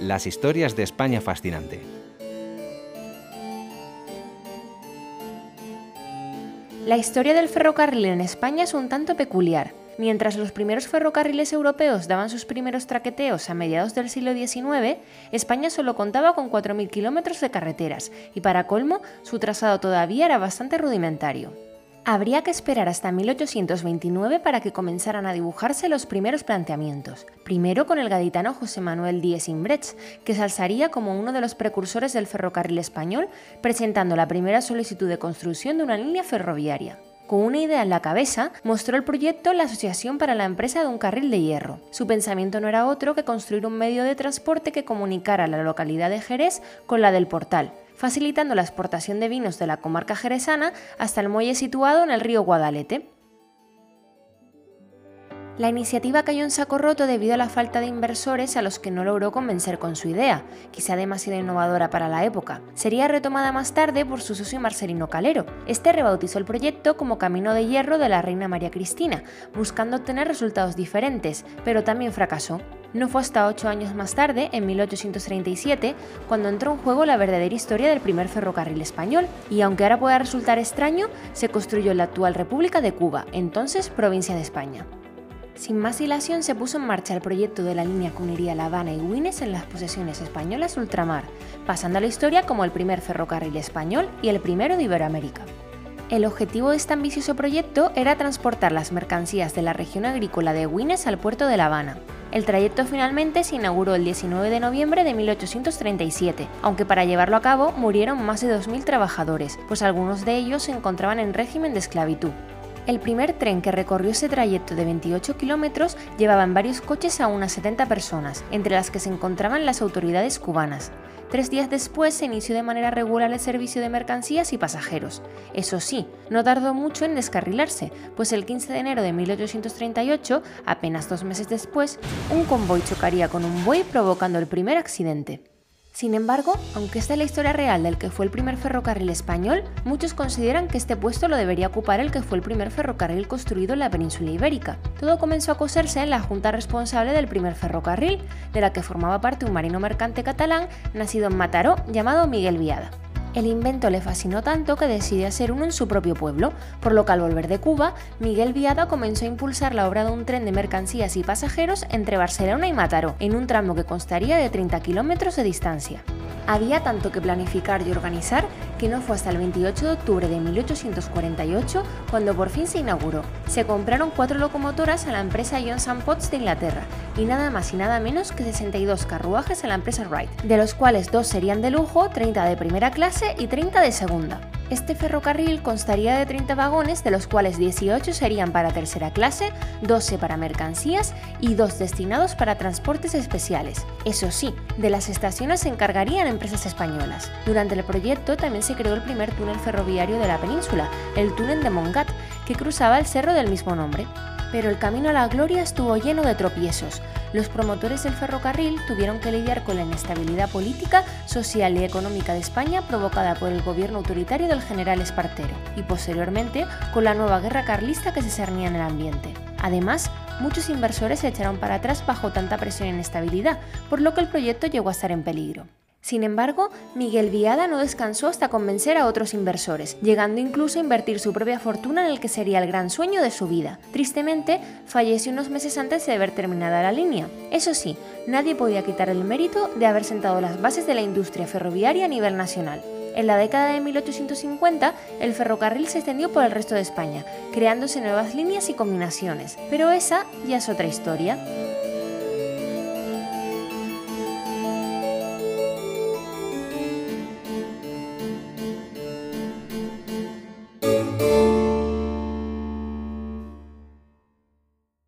las historias de España fascinante. La historia del ferrocarril en España es un tanto peculiar. Mientras los primeros ferrocarriles europeos daban sus primeros traqueteos a mediados del siglo XIX, España solo contaba con 4.000 kilómetros de carreteras y para colmo su trazado todavía era bastante rudimentario. Habría que esperar hasta 1829 para que comenzaran a dibujarse los primeros planteamientos, primero con el gaditano José Manuel Díez Imbrechts, que se alzaría como uno de los precursores del ferrocarril español, presentando la primera solicitud de construcción de una línea ferroviaria. Con una idea en la cabeza, mostró el proyecto la Asociación para la Empresa de un Carril de Hierro. Su pensamiento no era otro que construir un medio de transporte que comunicara la localidad de Jerez con la del Portal, facilitando la exportación de vinos de la comarca jerezana hasta el muelle situado en el río Guadalete. La iniciativa cayó en saco roto debido a la falta de inversores a los que no logró convencer con su idea, quizá demasiado innovadora para la época. Sería retomada más tarde por su socio Marcelino Calero. Este rebautizó el proyecto como Camino de Hierro de la Reina María Cristina, buscando obtener resultados diferentes, pero también fracasó. No fue hasta ocho años más tarde, en 1837, cuando entró en juego la verdadera historia del primer ferrocarril español, y aunque ahora pueda resultar extraño, se construyó la actual República de Cuba, entonces provincia de España. Sin más dilación se puso en marcha el proyecto de la línea que uniría La Habana y Guines en las posesiones españolas ultramar, pasando a la historia como el primer ferrocarril español y el primero de Iberoamérica. El objetivo de este ambicioso proyecto era transportar las mercancías de la región agrícola de Guines al puerto de La Habana. El trayecto finalmente se inauguró el 19 de noviembre de 1837, aunque para llevarlo a cabo murieron más de 2.000 trabajadores, pues algunos de ellos se encontraban en régimen de esclavitud. El primer tren que recorrió ese trayecto de 28 kilómetros llevaba en varios coches a unas 70 personas, entre las que se encontraban las autoridades cubanas. Tres días después se inició de manera regular el servicio de mercancías y pasajeros. Eso sí, no tardó mucho en descarrilarse, pues el 15 de enero de 1838, apenas dos meses después, un convoy chocaría con un buey provocando el primer accidente. Sin embargo, aunque esta es la historia real del que fue el primer ferrocarril español, muchos consideran que este puesto lo debería ocupar el que fue el primer ferrocarril construido en la península ibérica. Todo comenzó a coserse en la junta responsable del primer ferrocarril, de la que formaba parte un marino mercante catalán nacido en Mataró llamado Miguel Viada. El invento le fascinó tanto que decidió hacer uno en su propio pueblo, por lo que al volver de Cuba, Miguel Viada comenzó a impulsar la obra de un tren de mercancías y pasajeros entre Barcelona y Mataró, en un tramo que constaría de 30 kilómetros de distancia. Había tanto que planificar y organizar que no fue hasta el 28 de octubre de 1848 cuando por fin se inauguró. Se compraron cuatro locomotoras a la empresa John Potts de Inglaterra y nada más y nada menos que 62 carruajes a la empresa Wright, de los cuales dos serían de lujo, 30 de primera clase y 30 de segunda. Este ferrocarril constaría de 30 vagones, de los cuales 18 serían para tercera clase, 12 para mercancías y 2 destinados para transportes especiales. Eso sí, de las estaciones se encargarían empresas españolas. Durante el proyecto también se creó el primer túnel ferroviario de la península, el túnel de Mongat, que cruzaba el cerro del mismo nombre. Pero el camino a la gloria estuvo lleno de tropiezos. Los promotores del ferrocarril tuvieron que lidiar con la inestabilidad política, social y económica de España provocada por el gobierno autoritario del general Espartero y posteriormente con la nueva guerra carlista que se cernía en el ambiente. Además, muchos inversores se echaron para atrás bajo tanta presión e inestabilidad, por lo que el proyecto llegó a estar en peligro. Sin embargo, Miguel Viada no descansó hasta convencer a otros inversores, llegando incluso a invertir su propia fortuna en el que sería el gran sueño de su vida. Tristemente, falleció unos meses antes de haber terminado la línea. Eso sí, nadie podía quitar el mérito de haber sentado las bases de la industria ferroviaria a nivel nacional. En la década de 1850, el ferrocarril se extendió por el resto de España, creándose nuevas líneas y combinaciones, pero esa ya es otra historia.